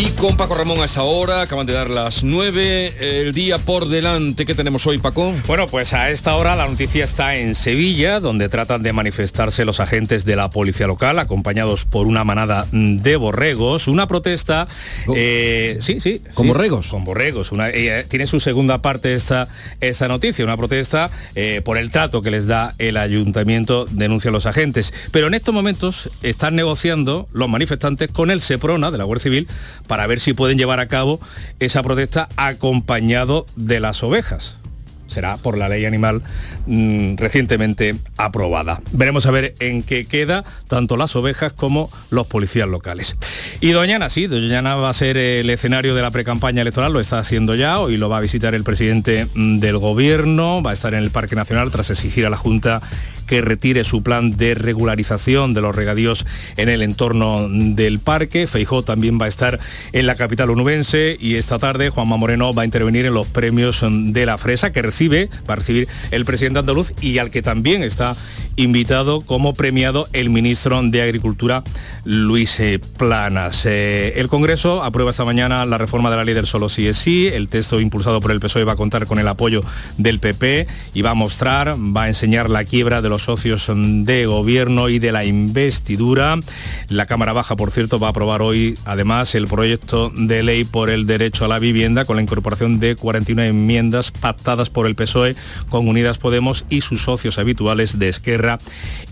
Y con Paco Ramón a esta hora, acaban de dar las 9, el día por delante. ¿Qué tenemos hoy, Paco? Bueno, pues a esta hora la noticia está en Sevilla, donde tratan de manifestarse los agentes de la policía local, acompañados por una manada de borregos. Una protesta... Eh, sí, sí. ¿Con borregos? Con borregos. Una, eh, tiene su segunda parte esta, esta noticia, una protesta eh, por el trato que les da el ayuntamiento, denuncia los agentes. Pero en estos momentos están negociando los manifestantes con el SEPRONA de la Guardia Civil para ver si pueden llevar a cabo esa protesta acompañado de las ovejas será por la ley animal mm, recientemente aprobada. Veremos a ver en qué queda tanto las ovejas como los policías locales. Y Doñana, sí, Doñana va a ser el escenario de la precampaña electoral, lo está haciendo ya, hoy lo va a visitar el presidente mm, del gobierno, va a estar en el Parque Nacional tras exigir a la Junta que retire su plan de regularización de los regadíos en el entorno del parque. Feijó también va a estar en la capital onubense y esta tarde Juanma Moreno va a intervenir en los premios de la fresa que recibe, va a recibir el presidente andaluz y al que también está invitado como premiado el ministro de Agricultura Luis eh, Planas. Eh, el Congreso aprueba esta mañana la reforma de la ley del solo sí es sí. El texto impulsado por el PSOE va a contar con el apoyo del PP y va a mostrar, va a enseñar la quiebra de los socios de gobierno y de la investidura. La Cámara Baja, por cierto, va a aprobar hoy además el proyecto de ley por el derecho a la vivienda con la incorporación de 41 enmiendas pactadas por el PSOE con Unidas Podemos y sus socios habituales de Esquerra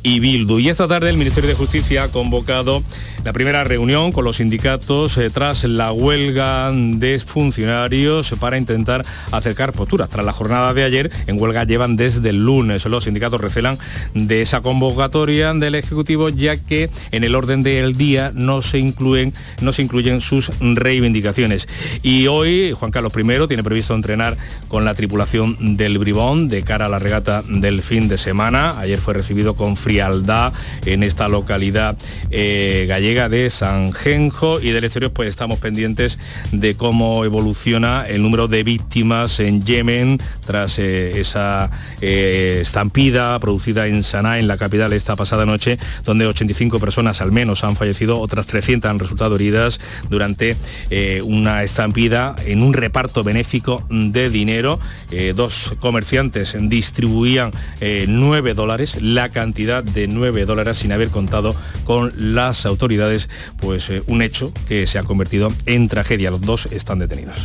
y Bildu. Y esta tarde el Ministerio de Justicia ha convocado la primera reunión con los sindicatos eh, tras la huelga de funcionarios para intentar acercar posturas. Tras la jornada de ayer, en huelga llevan desde el lunes. Los sindicatos recelan de esa convocatoria del Ejecutivo, ya que en el orden del día no se incluyen, no se incluyen sus reivindicaciones. Y hoy Juan Carlos I tiene previsto entrenar con la tripulación del Bribón de cara a la regata del fin de semana. Ayer fue recibido con frialdad en esta localidad eh, gallega de San Genjo y del exterior pues estamos pendientes de cómo evoluciona el número de víctimas en Yemen tras eh, esa eh, estampida producida en Sanaa, en la capital, esta pasada noche, donde 85 personas al menos han fallecido, otras 300 han resultado heridas durante eh, una estampida en un reparto benéfico de dinero. Eh, dos comerciantes distribuían 9 eh, dólares, la cantidad de 9 dólares sin haber contado con las autoridades, pues un hecho que se ha convertido en tragedia. Los dos están detenidos.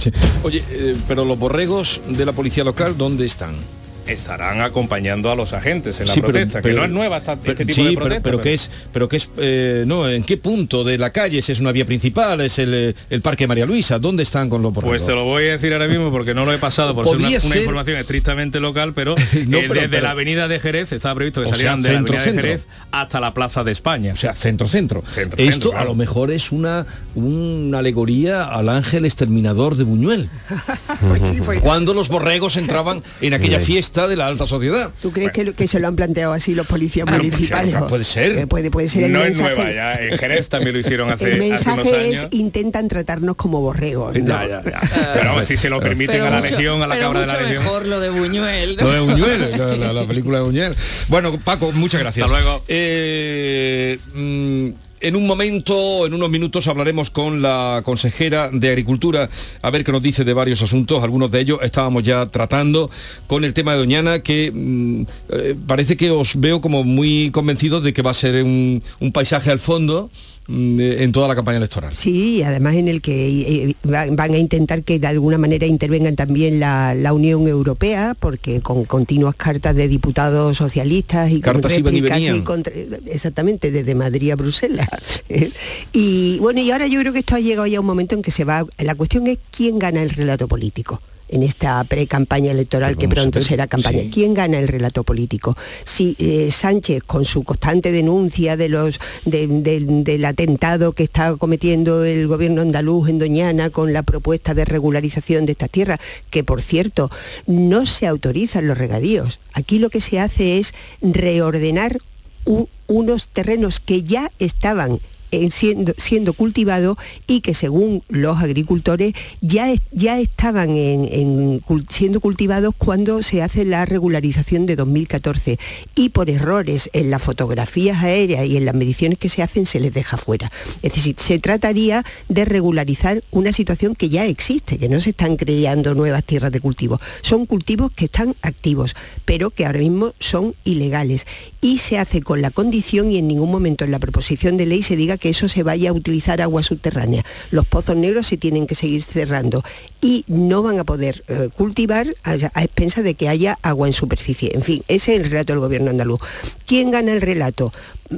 Oye, pero los borregos de la policía local, ¿dónde están? Estarán acompañando a los agentes en la protesta, que no es nueva esta, este tipo de protesta. Pero, que es, pero que es, eh, no, ¿en qué punto de la calle? ¿Es una vía principal? ¿Es el, eh, el Parque María Luisa? ¿Dónde están con los Pues te lo voy a decir ahora mismo porque no lo he pasado por ser una, información estrictamente local, pero, eh, desde la avenida de Jerez estaba previsto que salieran de la avenida de Jerez hasta la Plaza de España. O sea, centro-centro. Esto a lo mejor es una, una alegoría al ángel exterminador de Buñuel. Pues Cuando los borregos entraban en aquella fiesta de la alta sociedad. ¿Tú crees que, se lo han planteado así los policías ah, municipales? puede ser. Eh, puede, puede ser el no mensaje. es nueva, ya en Jerez también lo hicieron hace, el mensaje es intentan tratarnos como borregos. Ya, ya, ya. pero si se lo permiten a la Legión, a la cabra de la Legión. mejor lo de Buñuel. Lo de Buñuel, la, película de Buñuel. Bueno, Paco, muchas gracias. Hasta luego. Eh, mm, en un momento, en unos minutos, hablaremos con la consejera de Agricultura, a ver qué nos dice de varios asuntos. Algunos de ellos estábamos ya tratando con el tema de Doñana, que mm, eh, parece que os veo como muy convencidos de que va a ser un, paisaje al fondo en toda la campaña electoral. Sí, además en el que eh, van a intentar que de alguna manera intervengan también la, Unión Europea, porque con continuas cartas de diputados socialistas y cartas con réplicas exactamente desde Madrid a Bruselas. y bueno, y ahora yo creo que esto ha llegado ya a un momento en que se va. La cuestión es quién gana el relato político en esta pre-campaña electoral que pronto será campaña. ¿Quién gana el relato político? Si eh, Sánchez, con su constante denuncia de los, del atentado que está cometiendo el gobierno andaluz en Doñana con la propuesta de regularización de estas tierras, que por cierto no se autorizan los regadíos. Aquí lo que se hace es reordenar unos terrenos que ya estaban siendo, siendo cultivado y que según los agricultores ya, ya estaban en, siendo cultivados cuando se hace la regularización de 2014 y por errores en las fotografías aéreas y en las mediciones que se hacen se les deja fuera. Es decir, se trataría de regularizar una situación que ya existe, que no se están creando nuevas tierras de cultivo. Son cultivos que están activos, pero que ahora mismo son ilegales. Y se hace con la condición y en ningún momento en la proposición de ley se diga que eso se vaya a utilizar agua subterránea. Los pozos negros se tienen que seguir cerrando y no van a poder eh, cultivar a, expensas de que haya agua en superficie. En fin, ese es el relato del gobierno andaluz. ¿Quién gana el relato?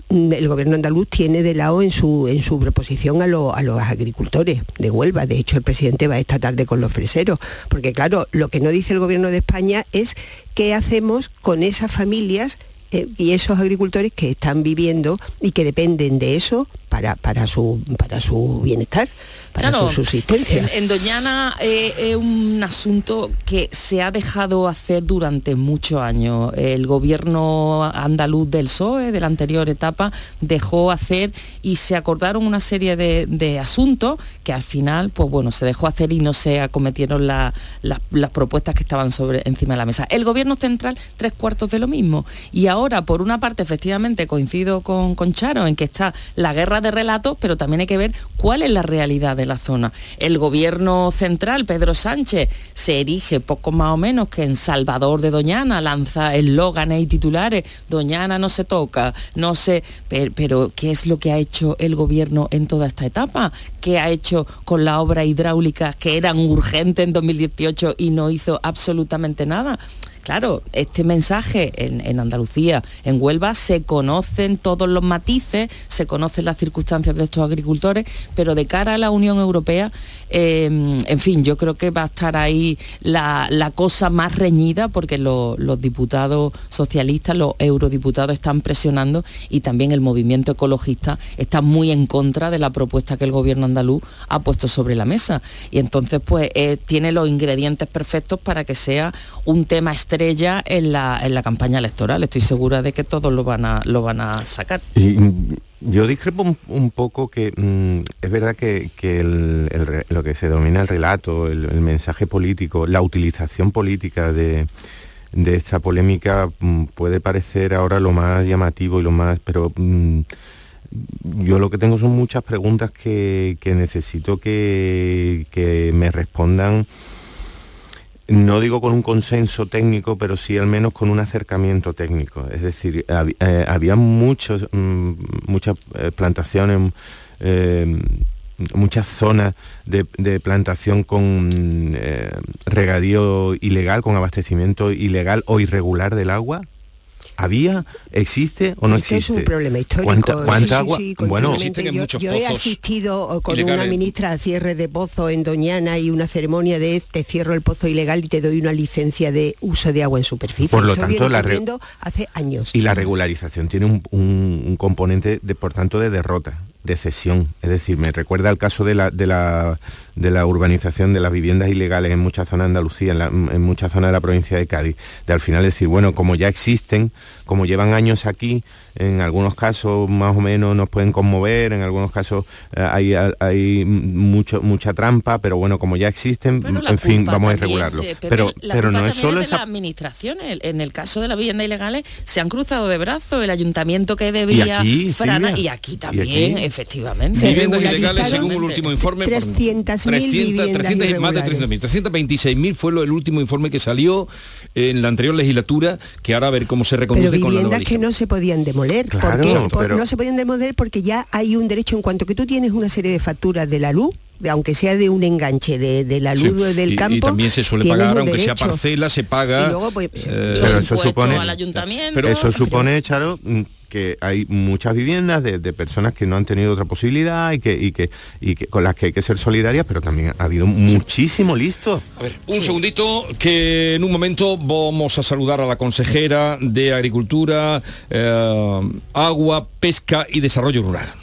Mm, el gobierno andaluz tiene de lado en su, en su proposición a, a los agricultores de Huelva. De hecho, el presidente va esta tarde con los freseros. Porque claro, lo que no dice el gobierno de España es qué hacemos con esas familias eh, y esos agricultores que están viviendo y que dependen de eso para, para, su, para su bienestar para su subsistencia. En, Doñana eh, es un asunto que se ha dejado hacer durante muchos años. El gobierno andaluz del PSOE, de la anterior etapa, dejó hacer y se acordaron una serie de, asuntos que al final, pues bueno, se dejó hacer y no se acometieron las propuestas que estaban sobre, encima de la mesa. El gobierno central, tres cuartos de lo mismo. Y ahora, por una parte, efectivamente, coincido con, con Charo en que está la guerra de relatos, pero también hay que ver cuál es la realidad de la zona. El gobierno central, Pedro Sánchez, se erige poco más o menos que en Salvador de Doñana, lanza eslóganes y titulares, Doñana no se toca, no sé, pero, ¿qué es lo que ha hecho el gobierno en toda esta etapa? ¿Qué ha hecho con la obra hidráulica que eran urgentes en 2018 y no hizo absolutamente nada? Claro, este mensaje en, Andalucía, en Huelva, se conocen todos los matices, se conocen las circunstancias de estos agricultores, pero de cara a la Unión Europea, em, en fin, yo creo que va a estar ahí la, cosa más reñida porque los diputados socialistas, los eurodiputados están presionando y también el movimiento ecologista está muy en contra de la propuesta que el gobierno andaluz ha puesto sobre la mesa. Y entonces, pues, eh, tiene los ingredientes perfectos para que sea un tema extremo ella en la, en la campaña electoral. Estoy segura de que todos lo van a, lo van a sacar. Y, yo discrepo un, poco que mm, es verdad que, lo que se denomina el relato, el, mensaje político, la utilización política de, esta polémica mm, puede parecer ahora lo más llamativo y lo más, pero mm, yo lo que tengo son muchas preguntas que, necesito que, que me respondan no digo con un consenso técnico, pero sí al menos con un acercamiento técnico. Es decir, eh, había mm, muchas eh, plantaciones, eh, muchas zonas de, plantación con regadío ilegal, con abastecimiento ilegal o irregular del agua, ¿Había? ¿Existe o no existe? es un problema histórico. ¿Cuánta, agua? bueno, yo, he asistido con una ministra a cierre de pozo en Doñana y una ceremonia de te cierro el pozo ilegal y te doy una licencia de uso de agua en superficie. Por lo tanto, la hace años. Y la regularización tiene un, un componente, de, por tanto, de derrota de cesión. Es decir, me recuerda el caso de la, de la, de la urbanización de las viviendas ilegales en muchas zonas de Andalucía, en, en muchas zonas de la provincia de Cádiz. De al final decir, bueno, como ya existen, como llevan años aquí, en algunos casos más o menos nos pueden conmover, en algunos casos eh, hay, hay mucho, mucha trampa, pero bueno, como ya existen, en fin, vamos a regularlo. pero pero no es solo esa... la administración, en el caso de las viviendas ilegales se han cruzado de brazos, el ayuntamiento que debía y aquí, y aquí también, efectivamente. Viviendas ilegales, según el último informe, 300.000 viviendas más de 300.000, 326.000 fue lo, el último informe que salió en la anterior legislatura, que ahora a ver cómo se reconoce con la viviendas que no se podían demoler, porque no se podían demoler porque ya hay un derecho en cuanto que tú tienes una serie de facturas de la luz aunque sea de un enganche de, la luz del campo. Y, también se suele pagar, aunque sea parcela, se paga. Pues, eh, pero eso supone, pero eso supone, Charo, que hay muchas viviendas de, personas que no han tenido otra posibilidad y que, que, y que con las que hay que ser solidarias, pero también ha habido muchísimo listo. A ver, un segundito, que en un momento vamos a saludar a la consejera de Agricultura, eh, Agua, Pesca y Desarrollo Rural.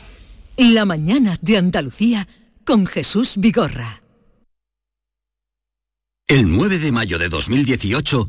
La mañana de Andalucía con Jesús Vigorra. El 9 de mayo de 2018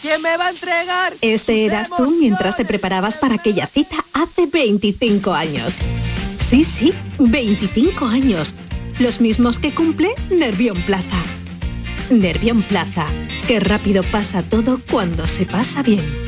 ¿Quién me va a entregar? Este eras tú mientras te preparabas para aquella cita hace 25 años. Sí, sí, 25 años. Los mismos que cumple Nervión Plaza. Nervión Plaza. Qué rápido pasa todo cuando se pasa bien.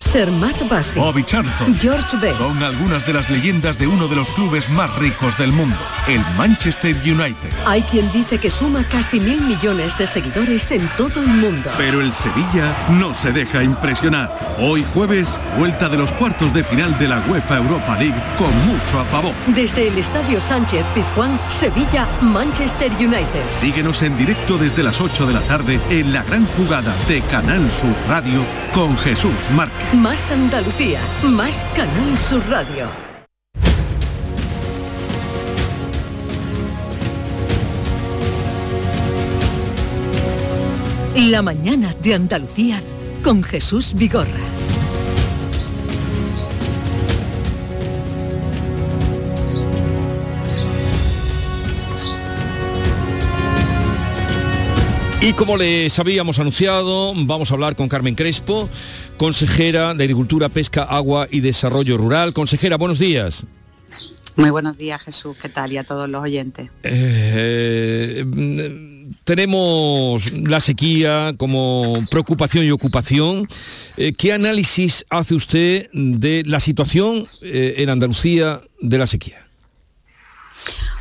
Sermat Basbi, Bobby Charlton, George Best. son algunas de las leyendas de uno de los clubes más ricos del mundo, el Manchester United. Hay quien dice que suma casi mil millones de seguidores en todo el mundo. Pero el Sevilla no se deja impresionar. Hoy jueves, vuelta de los cuartos de final de la UEFA Europa League con mucho a favor. Desde el Estadio Sánchez Pizjuán, Sevilla, Manchester United. Síguenos en directo desde las 8 de la tarde en la gran jugada de Canal Sur Radio con Jesús Márquez. Más Andalucía, más Canal Sur Radio. La mañana de Andalucía con Jesús Vigorra. Y como les habíamos anunciado, vamos a hablar con Carmen Crespo, consejera de Agricultura, Pesca, Agua y Desarrollo Rural. Consejera, buenos días. Muy buenos días, Jesús. ¿Qué tal? Y a todos los oyentes. Eh, mm, tenemos la sequía como preocupación y ocupación. Eh, ¿Qué análisis hace usted de la situación eh, en Andalucía de la sequía?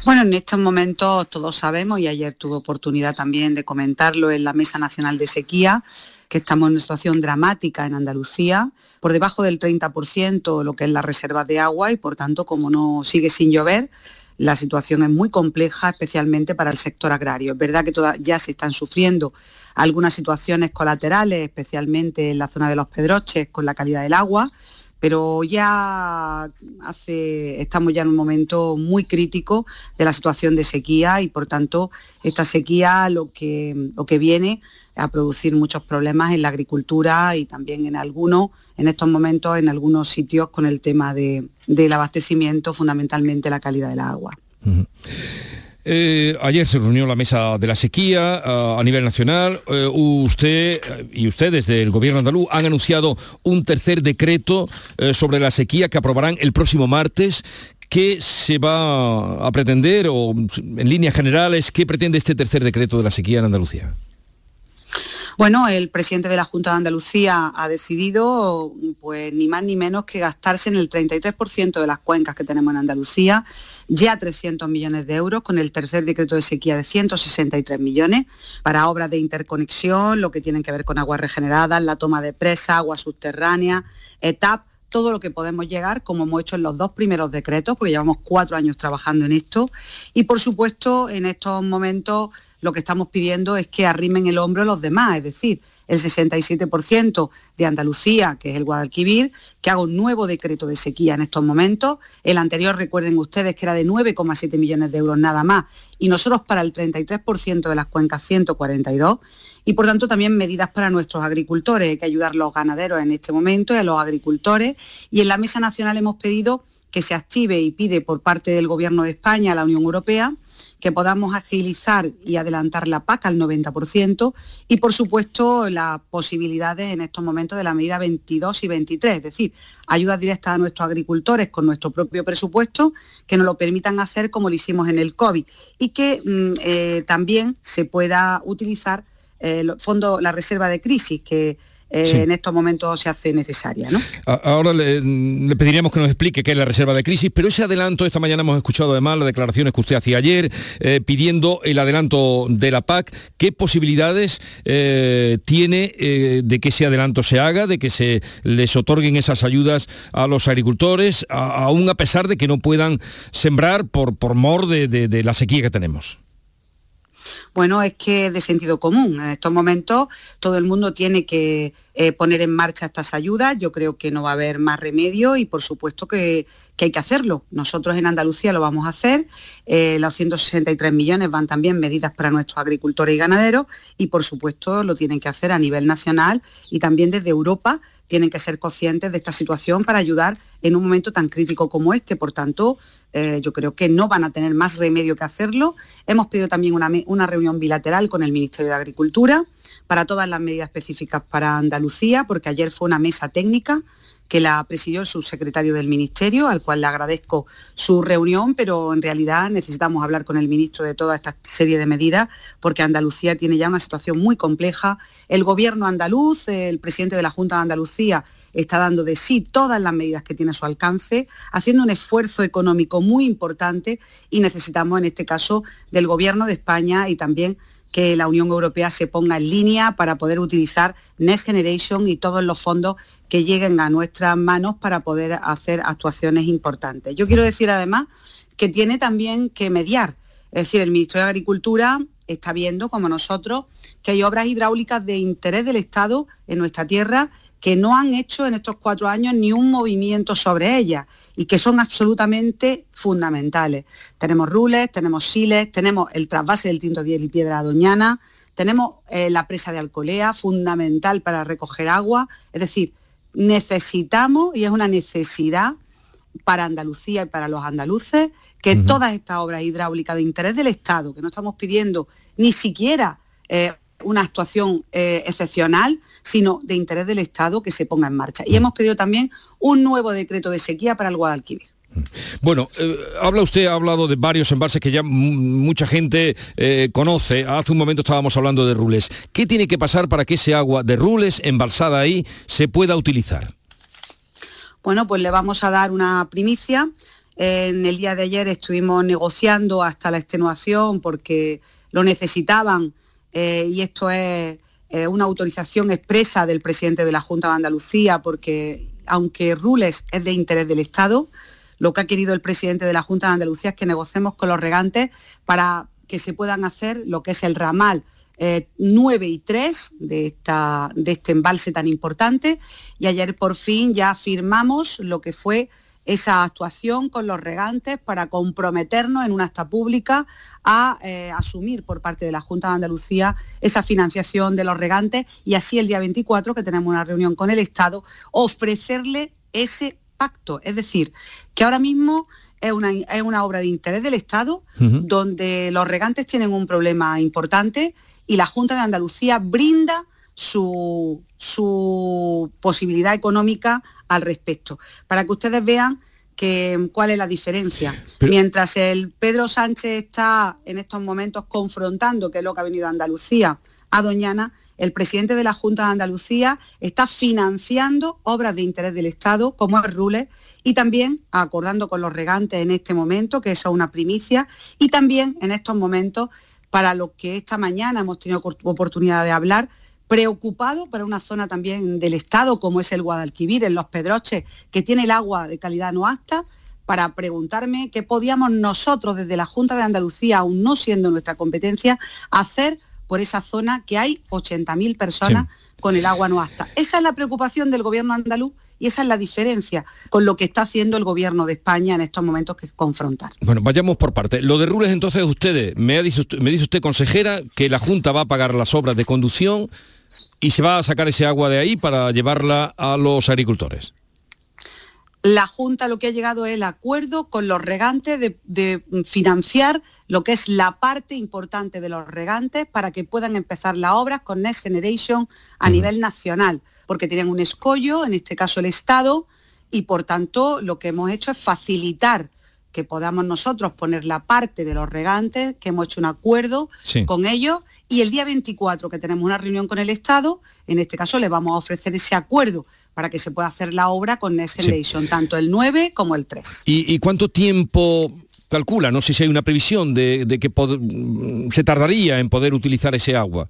Bueno, en estos momentos todos sabemos, y ayer tuve oportunidad también de comentarlo en la Mesa Nacional de Sequía, que estamos en una situación dramática en Andalucía, por debajo del 30% lo que es la reserva de agua y por tanto, como no sigue sin llover, la situación es muy compleja, especialmente para el sector agrario. Es verdad que toda- ya se están sufriendo algunas situaciones colaterales, especialmente en la zona de los Pedroches, con la calidad del agua, pero ya estamos ya en un momento muy crítico de la situación de sequía y por tanto esta sequía lo que, lo que viene a producir muchos problemas en la agricultura y también en algunos, en estos momentos, en algunos sitios con el tema de- del abastecimiento, fundamentalmente la calidad del agua. Eh, ayer se reunió la mesa de la sequía ah, a nivel nacional. Eh, usted eh, y ustedes del gobierno andaluz han anunciado un tercer decreto eh, sobre la sequía que aprobarán el próximo martes. ¿Qué se va a pretender o en líneas generales qué pretende este tercer decreto de la sequía en Andalucía? Bueno, el presidente de la Junta de Andalucía ha decidido, pues ni más ni menos que gastarse en el 33% de las cuencas que tenemos en Andalucía, ya 300 millones de euros, con el tercer decreto de sequía de 163 millones, para obras de interconexión, lo que tienen que ver con aguas regeneradas, la toma de presa, aguas subterráneas, ETAP, todo lo que podemos llegar, como hemos hecho en los dos primeros decretos, porque llevamos cuatro años trabajando en esto. Y por supuesto, en estos momentos lo que estamos pidiendo es que arrimen el hombro los demás, es decir, el 67% de Andalucía, que es el Guadalquivir, que haga un nuevo decreto de sequía en estos momentos. El anterior, recuerden ustedes, que era de 9,7 millones de euros nada más, y nosotros para el 33% de las cuencas 142 y por tanto también medidas para nuestros agricultores. Hay que ayudar a los ganaderos en este momento y a los agricultores. Y en la Mesa Nacional hemos pedido que se active y pide por parte del Gobierno de España a la Unión Europea que podamos agilizar y adelantar la PAC al 90% y, por supuesto, las posibilidades en estos momentos de la medida 22 y 23, es decir, ayudas directas a nuestros agricultores con nuestro propio presupuesto que nos lo permitan hacer como lo hicimos en el COVID y que mm, eh, también se pueda utilizar el eh, fondo, la reserva de crisis que eh, en estos momentos se hace necesaria. ¿no? Ahora le, pediríamos que nos explique qué es la reserva de crisis, pero ese adelanto, esta mañana hemos escuchado además las declaraciones que usted hacía ayer, eh, pidiendo el adelanto de la PAC. ¿Qué posibilidades tiene de que ese adelanto se haga, de que se les otorguen esas ayudas a los agricultores, aún a pesar de que no puedan sembrar por, por mor de la sequía que tenemos? Bueno, es que de sentido común. En estos momentos todo el mundo tiene que eh, poner en marcha estas ayudas. Yo creo que no va a haber más remedio y por supuesto que, hay que hacerlo. Nosotros en Andalucía lo vamos a hacer. Eh, los 163 millones van también medidas para nuestros agricultores y ganaderos y por supuesto lo tienen que hacer a nivel nacional y también desde Europa tienen que ser conscientes de esta situación para ayudar en un momento tan crítico como este. Por tanto, eh, yo creo que no van a tener más remedio que hacerlo. Hemos pedido también una, una reunión bilateral con el Ministerio de Agricultura para todas las medidas específicas para Andalucía, porque ayer fue una mesa técnica que la presidió el subsecretario del Ministerio, al cual le agradezco su reunión, pero en realidad necesitamos hablar con el ministro de toda esta serie de medidas, porque Andalucía tiene ya una situación muy compleja. El gobierno andaluz, el presidente de la Junta de Andalucía, está dando de sí todas las medidas que tiene a su alcance, haciendo un esfuerzo económico muy importante y necesitamos en este caso del gobierno de España y también que la Unión Europea se ponga en línea para poder utilizar Next Generation y todos los fondos que lleguen a nuestras manos para poder hacer actuaciones importantes. Yo quiero decir además que tiene también que mediar, es decir, el Ministro de Agricultura está viendo, como nosotros, que hay obras hidráulicas de interés del Estado en nuestra tierra que no han hecho en estos cuatro años ni un movimiento sobre ellas y que son absolutamente fundamentales. Tenemos Rules, tenemos Siles, tenemos el trasvase del Tinto 10 y Piedra Doñana, tenemos eh, la presa de Alcolea, fundamental para recoger agua. Es decir, necesitamos, y es una necesidad para Andalucía y para los andaluces, que todas estas obras hidráulicas de interés del Estado, que no estamos pidiendo ni siquiera eh, una actuación eh, excepcional, sino de interés del Estado que se ponga en marcha. Y hemos pedido también un nuevo decreto de sequía para el Guadalquivir. Bueno, eh, habla usted, ha hablado de varios embalses que ya mucha gente eh, conoce. Hace un momento estábamos hablando de Rules. ¿Qué tiene que pasar para que ese agua de Rules embalsada ahí se pueda utilizar? Bueno, pues le vamos a dar una primicia. En el día de ayer estuvimos negociando hasta la extenuación porque lo necesitaban eh, y esto es eh, una autorización expresa del presidente de la Junta de Andalucía, porque aunque Rules es de interés del Estado, lo que ha querido el presidente de la Junta de Andalucía es que negociemos con los regantes para que se puedan hacer lo que es el ramal 9 eh, y 3 de, esta, de este embalse tan importante. Y ayer por fin ya firmamos lo que fue esa actuación con los regantes para comprometernos en una acta pública a eh, asumir por parte de la Junta de Andalucía esa financiación de los regantes y así el día 24, que tenemos una reunión con el Estado, ofrecerle ese pacto. Es decir, que ahora mismo es una, es una obra de interés del Estado, donde los regantes tienen un problema importante y la Junta de Andalucía brinda su, su posibilidad económica al respecto, para que ustedes vean que, cuál es la diferencia. Mientras el Pedro Sánchez está en estos momentos confrontando, que es lo que ha venido a Andalucía, a Doñana, el presidente de la Junta de Andalucía está financiando obras de interés del Estado, como es Rules, y también acordando con los regantes en este momento, que eso es una primicia, y también en estos momentos, para lo que esta mañana hemos tenido oportunidad de hablar, preocupado para una zona también del Estado, como es el Guadalquivir, en Los Pedroches, que tiene el agua de calidad no apta, para preguntarme qué podíamos nosotros desde la Junta de Andalucía, aún no siendo nuestra competencia, hacer por esa zona que hay 80.000 personas con el agua no apta. Esa es la preocupación del gobierno andaluz y esa es la diferencia con lo que está haciendo el gobierno de España en estos momentos que es confrontar. Bueno, vayamos por parte. Lo de Rules entonces ustedes, me, me dice usted consejera que la Junta va a pagar las obras de conducción y se va a sacar ese agua de ahí para llevarla a los agricultores. La Junta lo que ha llegado es el acuerdo con los regantes de, financiar lo que es la parte importante de los regantes para que puedan empezar las obras con Next Generation a nivel nacional, porque tienen un escollo, en este caso el Estado, y por tanto lo que hemos hecho es facilitar que podamos nosotros poner la parte de los regantes, que hemos hecho un acuerdo con ellos, y el día 24 que tenemos una reunión con el Estado, en este caso le vamos a ofrecer ese acuerdo para que se pueda hacer la obra con Next Generation, tanto el 9 como el 3. ¿Y, cuánto tiempo calcula? No sé si hay una previsión de, que se tardaría en poder utilizar ese agua.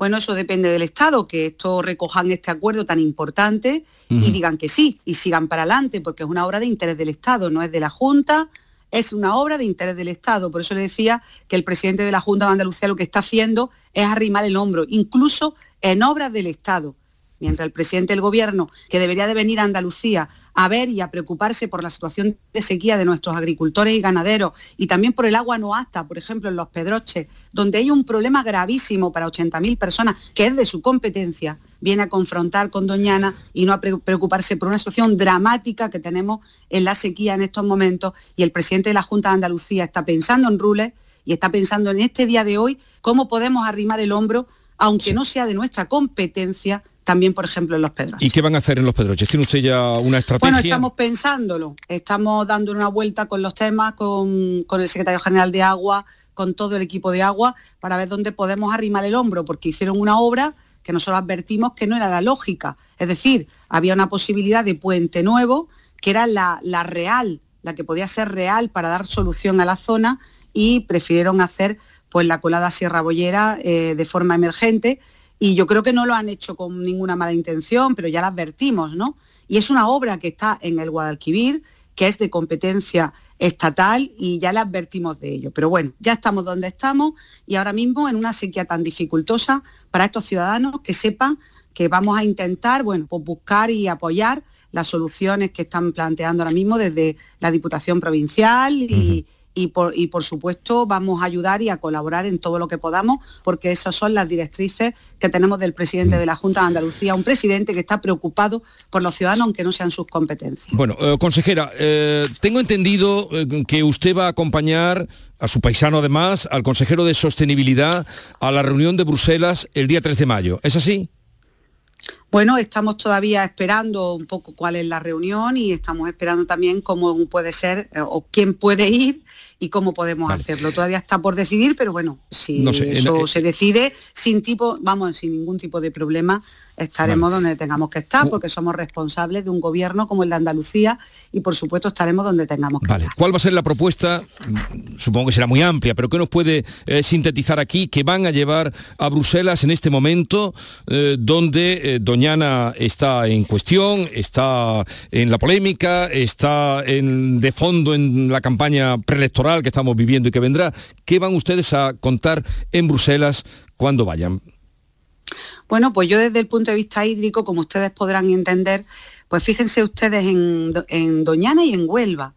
Bueno, eso depende del Estado, que esto recojan este acuerdo tan importante y digan que sí, y sigan para adelante, porque es una obra de interés del Estado, no es de la Junta, es una obra de interés del Estado. Por eso le decía que el presidente de la Junta de Andalucía lo que está haciendo es arrimar el hombro, incluso en obras del Estado mientras el presidente del Gobierno, que debería de venir a Andalucía a ver y a preocuparse por la situación de sequía de nuestros agricultores y ganaderos y también por el agua no apta, por ejemplo, en los Pedroches, donde hay un problema gravísimo para 80.000 personas que es de su competencia, viene a confrontar con Doñana y no a preocuparse por una situación dramática que tenemos en la sequía en estos momentos y el presidente de la Junta de Andalucía está pensando en Rules y está pensando en este día de hoy cómo podemos arrimar el hombro, aunque no sea de nuestra competencia, también, por ejemplo, en los Pedroches. ¿Y qué van a hacer en los Pedroches? ¿Tiene usted ya una estrategia? Bueno, estamos pensándolo. Estamos dando una vuelta con los temas, con, el secretario general de Agua, con todo el equipo de Agua, para ver dónde podemos arrimar el hombro, porque hicieron una obra que nosotros advertimos que no era la lógica. Es decir, había una posibilidad de puente nuevo, que era la, la real, la que podía ser real para dar solución a la zona, y prefirieron hacer pues la colada Sierra Bollera eh, de forma emergente y yo creo que no lo han hecho con ninguna mala intención, pero ya la advertimos, ¿no? Y es una obra que está en el Guadalquivir, que es de competencia estatal y ya le advertimos de ello. Pero bueno, ya estamos donde estamos y ahora mismo en una sequía tan dificultosa para estos ciudadanos que sepan que vamos a intentar, bueno, pues buscar y apoyar las soluciones que están planteando ahora mismo desde la Diputación Provincial y, y por, supuesto vamos a ayudar y a colaborar en todo lo que podamos, porque esas son las directrices que tenemos del presidente de la Junta de Andalucía, un presidente que está preocupado por los ciudadanos, aunque no sean sus competencias. Bueno, eh, consejera, eh, tengo entendido eh, que usted va a acompañar a su paisano además, al consejero de Sostenibilidad, a la reunión de Bruselas el día 13 de mayo. ¿Es así? Bueno, estamos todavía esperando un poco cuál es la reunión y estamos esperando también cómo puede ser o quién puede ir y cómo podemos hacerlo. Todavía está por decidir, pero bueno, si eso se decide sin tipo, vamos, sin ningún tipo de problema, estaremos donde tengamos que estar, porque somos responsables de un gobierno como el de Andalucía y por supuesto estaremos donde tengamos que vale. estar. ¿Cuál va a ser la propuesta? Supongo que será muy amplia, pero ¿qué nos puede eh, sintetizar aquí que van a llevar a Bruselas en este momento eh, donde eh, Doñana está en cuestión, está en la polémica, está en, de fondo en la campaña preelectoral? que estamos viviendo y que vendrá. ¿Qué van ustedes a contar en Bruselas cuando vayan? Bueno, pues yo desde el punto de vista hídrico, como ustedes podrán entender, pues fíjense ustedes en, Doñana y en Huelva.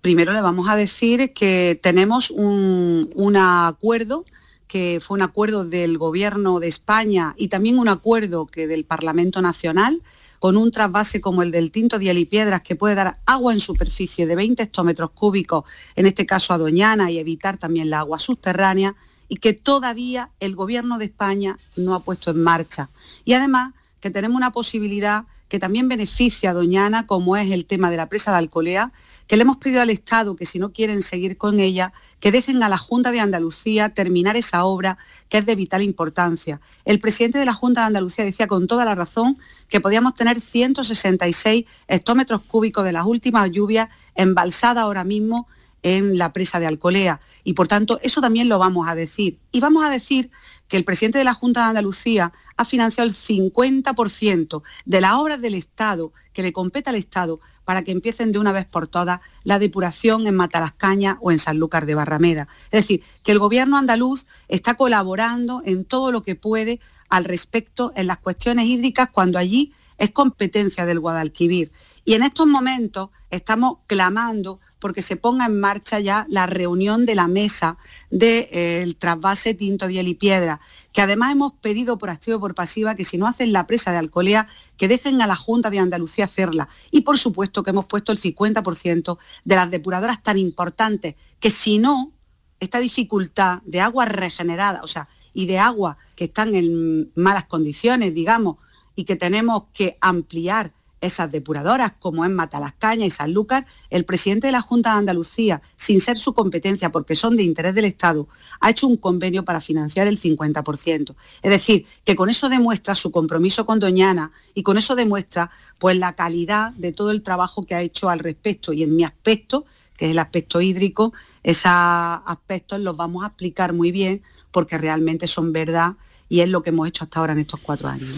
Primero le vamos a decir que tenemos un acuerdo que fue un acuerdo del Gobierno de España y también un acuerdo que del Parlamento Nacional con un trasvase como el del Tinto de Piedras que puede dar agua en superficie de 20 hectómetros cúbicos, en este caso a Doñana, y evitar también la agua subterránea, y que todavía el Gobierno de España no ha puesto en marcha. Y además que tenemos una posibilidad que también beneficia a Doñana, como es el tema de la presa de Alcolea, que le hemos pedido al Estado que si no quieren seguir con ella, que dejen a la Junta de Andalucía terminar esa obra que es de vital importancia. El presidente de la Junta de Andalucía decía con toda la razón que podíamos tener 166 hectómetros cúbicos de las últimas lluvias embalsadas ahora mismo en la presa de Alcolea. Y por tanto, eso también lo vamos a decir. Y vamos a decir que el presidente de la Junta de Andalucía ha financiado el 50% de las obras del Estado que le compete al Estado para que empiecen de una vez por todas la depuración en Matalascaña o en Sanlúcar de Barrameda. Es decir, que el gobierno andaluz está colaborando en todo lo que puede al respecto en las cuestiones hídricas cuando allí es competencia del Guadalquivir. Y en estos momentos estamos clamando porque se ponga en marcha ya la reunión de la mesa del eh, trasvase Tinto, Diel y Piedra, que además hemos pedido por activo y por pasiva que si no hacen la presa de Alcolea, que dejen a la Junta de Andalucía hacerla. Y por supuesto que hemos puesto el 50% de las depuradoras tan importantes, que si no, esta dificultad de agua regenerada, o sea, y de agua que están en malas condiciones, digamos, y que tenemos que ampliar esas depuradoras, como es Matalascaña y Sanlúcar, el presidente de la Junta de Andalucía, sin ser su competencia porque son de interés del Estado, ha hecho un convenio para financiar el 50%. Es decir, que con eso demuestra su compromiso con Doñana y con eso demuestra pues la calidad de todo el trabajo que ha hecho al respecto y en mi aspecto, que es el aspecto hídrico, esos aspectos los vamos a explicar muy bien porque realmente son verdad y es lo que hemos hecho hasta ahora en estos cuatro años.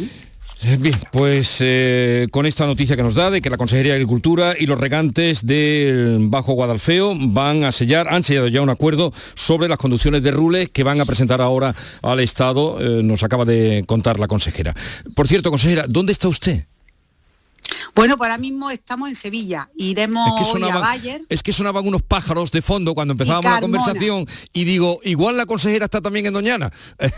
Bien, pues eh, con esta noticia que nos da de que la Consejería de Agricultura y los regantes del Bajo Guadalfeo van a sellar, han sellado ya un acuerdo sobre las conducciones de rules que van a presentar ahora al Estado, eh, nos acaba de contar la consejera. Por cierto, consejera, ¿dónde está usted? Bueno, pues ahora mismo estamos en Sevilla. Iremos es que a Bayer. Es que sonaban unos pájaros de fondo cuando empezábamos la conversación y digo, igual la consejera está también en Doñana.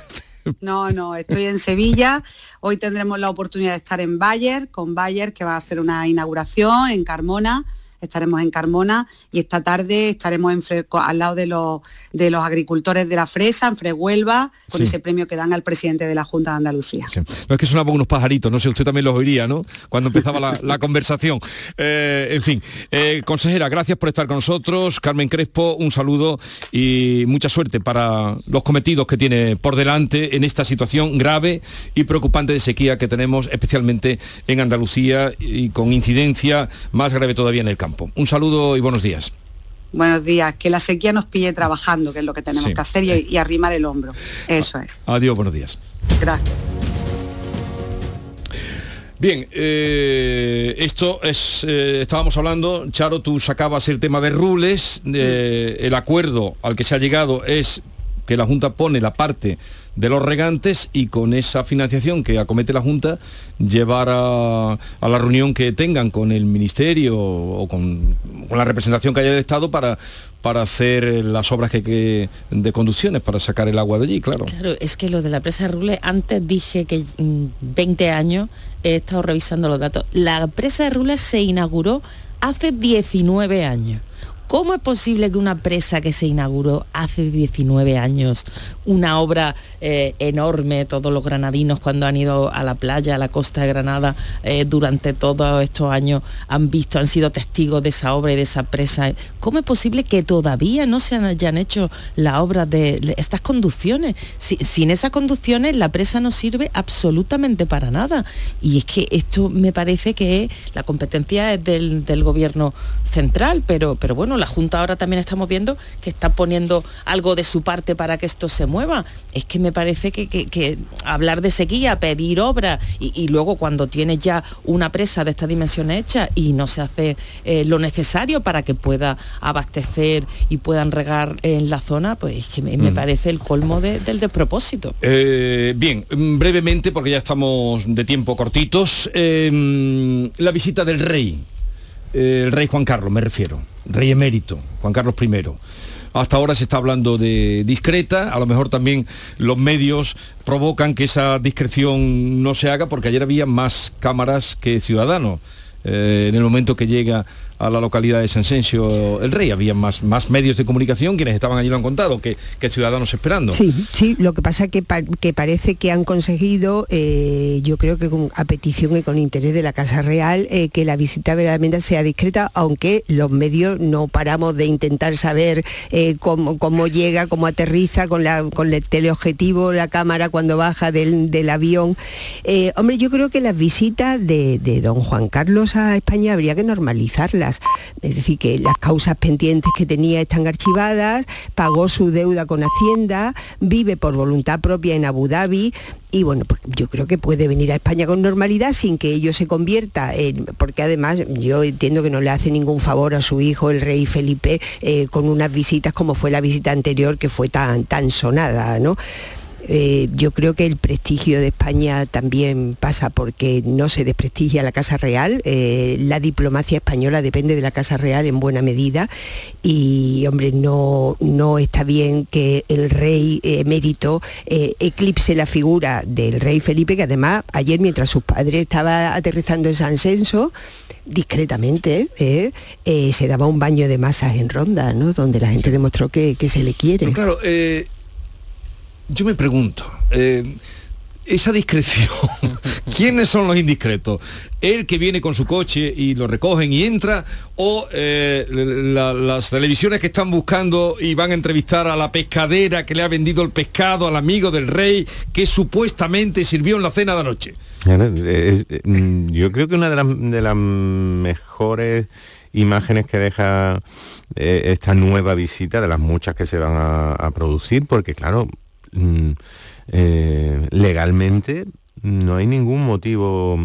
No, no, estoy en Sevilla. Hoy tendremos la oportunidad de estar en Bayer, con Bayer, que va a hacer una inauguración en Carmona estaremos en Carmona y esta tarde estaremos al lado de los, de los agricultores de la fresa, en Frehuelva, con ese premio que dan al presidente de la Junta de Andalucía. No es que sonaban unos pajaritos, no sé, usted también los oiría, ¿no? Cuando empezaba la, conversación. Eh, en fin, eh, consejera, gracias por estar con nosotros. Carmen Crespo, un saludo y mucha suerte para los cometidos que tiene por delante en esta situación grave y preocupante de sequía que tenemos especialmente en Andalucía y con incidencia más grave todavía en el campo. Un saludo y buenos días. Buenos días, que la sequía nos pille trabajando, que es lo que tenemos que hacer, y, arrimar el hombro. Eso es. Adiós, buenos días. Gracias. Bien, eh, esto es, eh, estábamos hablando, Charo, tú sacabas el tema de rules, eh, el acuerdo al que se ha llegado es que la Junta pone la parte de los regantes y con esa financiación que acomete la Junta llevar a, la reunión que tengan con el Ministerio o con, la representación que haya del Estado para, para hacer las obras que, de conducciones, para sacar el agua de allí, claro. Claro, es que lo de la presa de Rule, antes dije que 20 mm, años he estado revisando los datos. La presa de Rule se inauguró hace 19 años. ¿Cómo es posible que una presa que se inauguró hace 19 años, una obra eh, enorme, todos los granadinos cuando han ido a la playa, a la costa de Granada, eh, durante todos estos años han visto, han sido testigos de esa obra y de esa presa? ¿Cómo es posible que todavía no se hayan hecho la obra de estas conducciones? sin esas conducciones la presa no sirve absolutamente para nada. Y es que esto me parece que la competencia es del, gobierno central, pero bueno, la Junta ahora también estamos viendo que está poniendo algo de su parte para que esto se mueva. Es que me parece que, hablar de sequía, pedir obra y, luego cuando tienes ya una presa de esta dimensión hecha y no se hace eh, lo necesario para que pueda abastecer y puedan regar en la zona, pues es que me, mm. parece el colmo del despropósito. Eh, bien, brevemente, porque ya estamos de tiempo cortitos, eh, la visita del rey el rey Juan Carlos, me refiero, rey emérito, Juan Carlos I. Hasta ahora se está hablando de discreta, a lo mejor también los medios provocan que esa discreción no se haga porque ayer había más cámaras que ciudadanos. Eh, en el momento que llega a la localidad de San Sencio el Rey. Había más, más medios de comunicación, quienes estaban allí lo han contado, que, que ciudadanos esperando. Sí, sí, lo que pasa que, que parece que han conseguido, eh, yo creo que a petición y con interés de la Casa Real, eh, que la visita verdaderamente sea discreta, aunque los medios no paramos de intentar saber eh, cómo, cómo, llega, cómo aterriza con, la, con el teleobjetivo, la cámara cuando baja del, del avión. hombre, yo creo que las visitas de, de don Juan Carlos a España habría que normalizarlas. Es decir, que las causas pendientes que tenía están archivadas, pagó su deuda con Hacienda, vive por voluntad propia en Abu Dhabi, y bueno, pues yo creo que puede venir a España con normalidad sin que ello se convierta en, porque además yo entiendo que no le hace ningún favor a su hijo, el rey Felipe, eh, con unas visitas como fue la visita anterior que fue tan, tan sonada, ¿no? Eh, yo creo que el prestigio de España también pasa porque no se desprestigia la Casa Real. Eh, la diplomacia española depende de la Casa Real en buena medida y, hombre, no, no está bien que el rey emérito eh, eclipse la figura del rey Felipe, que además ayer mientras sus padres estaban aterrizando en San Censo, discretamente, se daba un baño de masas en Ronda, ¿no? donde la gente demostró que, se le quiere. claro, yo me pregunto, eh, esa discreción, ¿quiénes son los indiscretos? ¿El que viene con su coche y lo recogen y entra? ¿O eh, las televisiones que están buscando y van a entrevistar a la pescadera que le ha vendido el pescado al amigo del rey que supuestamente sirvió en la cena de anoche? Mm, yo creo que una de las, mejores imágenes que deja eh, esta nueva visita, de las muchas que se van a producir, porque claro, Mm, eh, legalmente no hay ningún motivo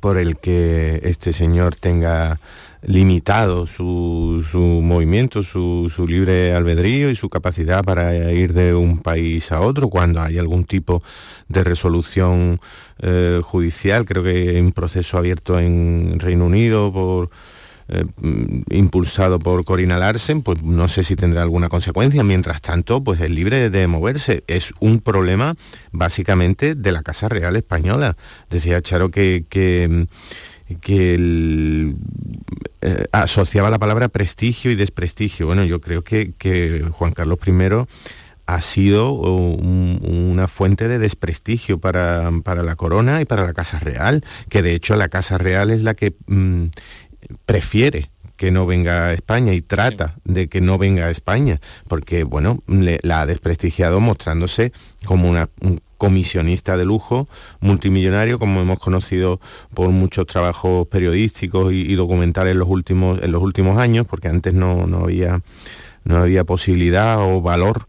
por el que este señor tenga limitado su, movimiento, su, libre albedrío y su capacidad para ir de un país a otro cuando hay algún tipo de resolución eh, judicial. Creo que hay un proceso abierto en Reino Unido por eh, impulsado por Corina Larsen, pues no sé si tendrá alguna consecuencia. Mientras tanto, pues es libre de moverse. Es un problema básicamente de la Casa Real Española. Decía Charo que, que que eh, asociaba la palabra prestigio y desprestigio. Bueno, yo creo que, que Juan Carlos I ha sido una fuente de desprestigio para, para, la corona y para la Casa Real, que de hecho la Casa Real es la que mm, prefiere que no venga a España y trata de que no venga a España, porque bueno, la ha desprestigiado mostrándose como una, un comisionista de lujo, multimillonario, como hemos conocido por muchos trabajos periodísticos y, documentales en los últimos, en los últimos años, porque antes no, no, había, no había posibilidad o valor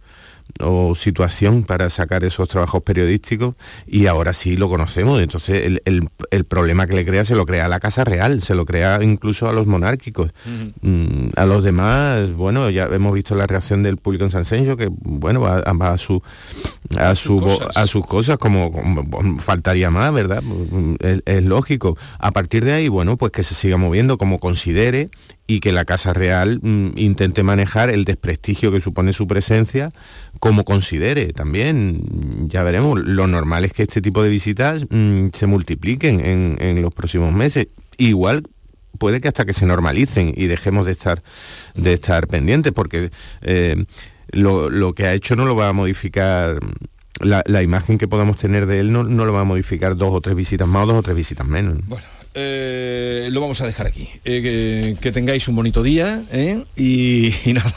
o situación para sacar esos trabajos periodísticos y ahora sí lo conocemos. Entonces el, problema que le crea se lo crea a la Casa Real, se lo crea incluso a los monárquicos. Mm, a los demás, bueno, ya hemos visto la reacción del público en San Senjo, que bueno, va, a su a, su, a sus cosas como, faltaría más, ¿verdad? Es, es lógico. A partir de ahí, bueno, pues que se siga moviendo como considere y que la Casa Real mm, intente manejar el desprestigio que supone su presencia como considere también. Ya veremos, lo normal es que este tipo de visitas mm, se multipliquen en, los próximos meses. Igual puede que hasta que se normalicen y dejemos de estar, de estar pendientes, porque eh, lo, que ha hecho no lo va a modificar la, imagen que podamos tener de él no, no, lo va a modificar dos o tres visitas más o dos o tres visitas menos. Eh, lo vamos a dejar aquí. Eh, que, tengáis un bonito día ¿eh? y, nada.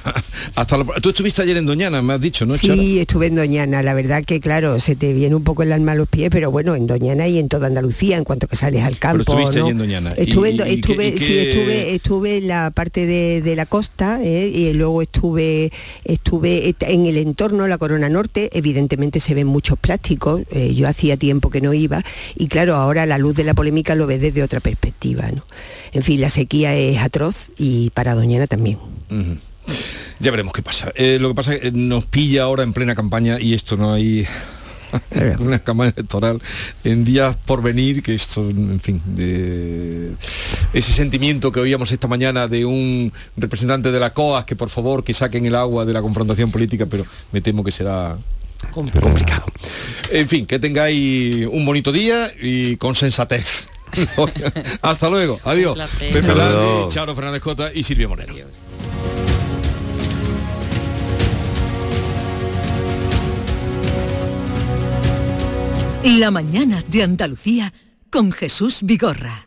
Hasta Tú estuviste ayer en Doñana, me has dicho, ¿no? Sí, estuve en Doñana. La verdad que, claro, se te viene un poco el alma a los pies, pero bueno, en Doñana y en toda Andalucía, en cuanto que sales al campo. estuviste en Doñana. Estuve, estuve, sí, estuve, estuve en la parte de, la costa y luego estuve, estuve en el entorno, la Corona Norte. Evidentemente se ven muchos plásticos. yo hacía tiempo que no iba y claro, ahora la luz de la polémica lo ves desde otra perspectiva. ¿no? En fin, la sequía es atroz y para Doñana también. Ya veremos qué pasa. Eh, lo que pasa es que nos pilla ahora en plena campaña y esto no hay una campaña electoral en días por venir, que esto, en fin, de ese sentimiento que oíamos esta mañana de un representante de la COAS que por favor que saquen el agua de la confrontación política, pero me temo que será complicado. En fin, que tengáis un bonito día y con sensatez. Hasta luego. Adiós. Pepe luego. Charo Fernández Cota y Silvia Moreno. La mañana de Andalucía con Jesús Vigorra.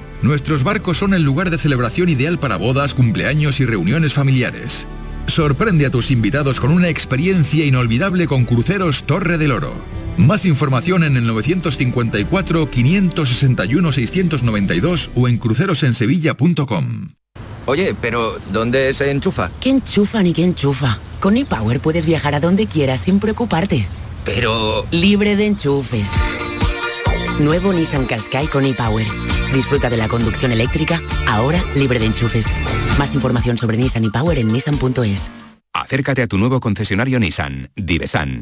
Nuestros barcos son el lugar de celebración ideal para bodas, cumpleaños y reuniones familiares. Sorprende a tus invitados con una experiencia inolvidable con Cruceros Torre del Oro. Más información en el 954-561-692 o en crucerosensevilla.com. Oye, pero ¿dónde se enchufa? ¿Qué enchufa ni qué enchufa? Con ePower puedes viajar a donde quieras sin preocuparte. Pero... Libre de enchufes. Nuevo Nissan Qashqai con ePower. Disfruta de la conducción eléctrica, ahora libre de enchufes. Más información sobre Nissan ePower en nissan.es. Acércate a tu nuevo concesionario Nissan, Divesan.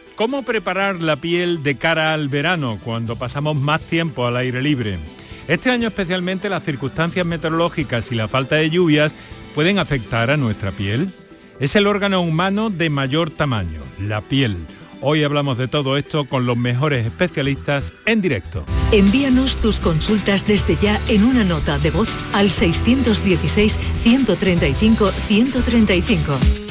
¿cómo preparar la piel de cara al verano cuando pasamos más tiempo al aire libre? Este año especialmente las circunstancias meteorológicas y la falta de lluvias pueden afectar a nuestra piel. Es el órgano humano de mayor tamaño, la piel. Hoy hablamos de todo esto con los mejores especialistas en directo. Envíanos tus consultas desde ya en una nota de voz al 616-135-135.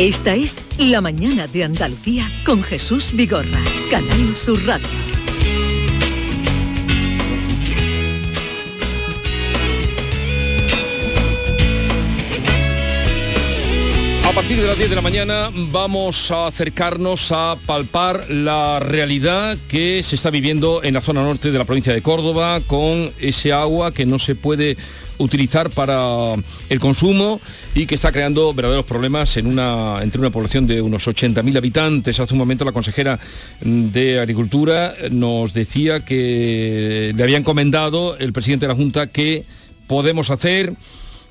Esta es La mañana de Andalucía con Jesús Vigorra, Canal Sur Radio. A partir de las 10 de la mañana vamos a acercarnos a palpar la realidad que se está viviendo en la zona norte de la provincia de Córdoba con ese agua que no se puede utilizar para el consumo y que está creando verdaderos problemas en una, entre una población de unos 80.000 habitantes. Hace un momento la consejera de Agricultura nos decía que le había encomendado el presidente de la Junta que podemos hacer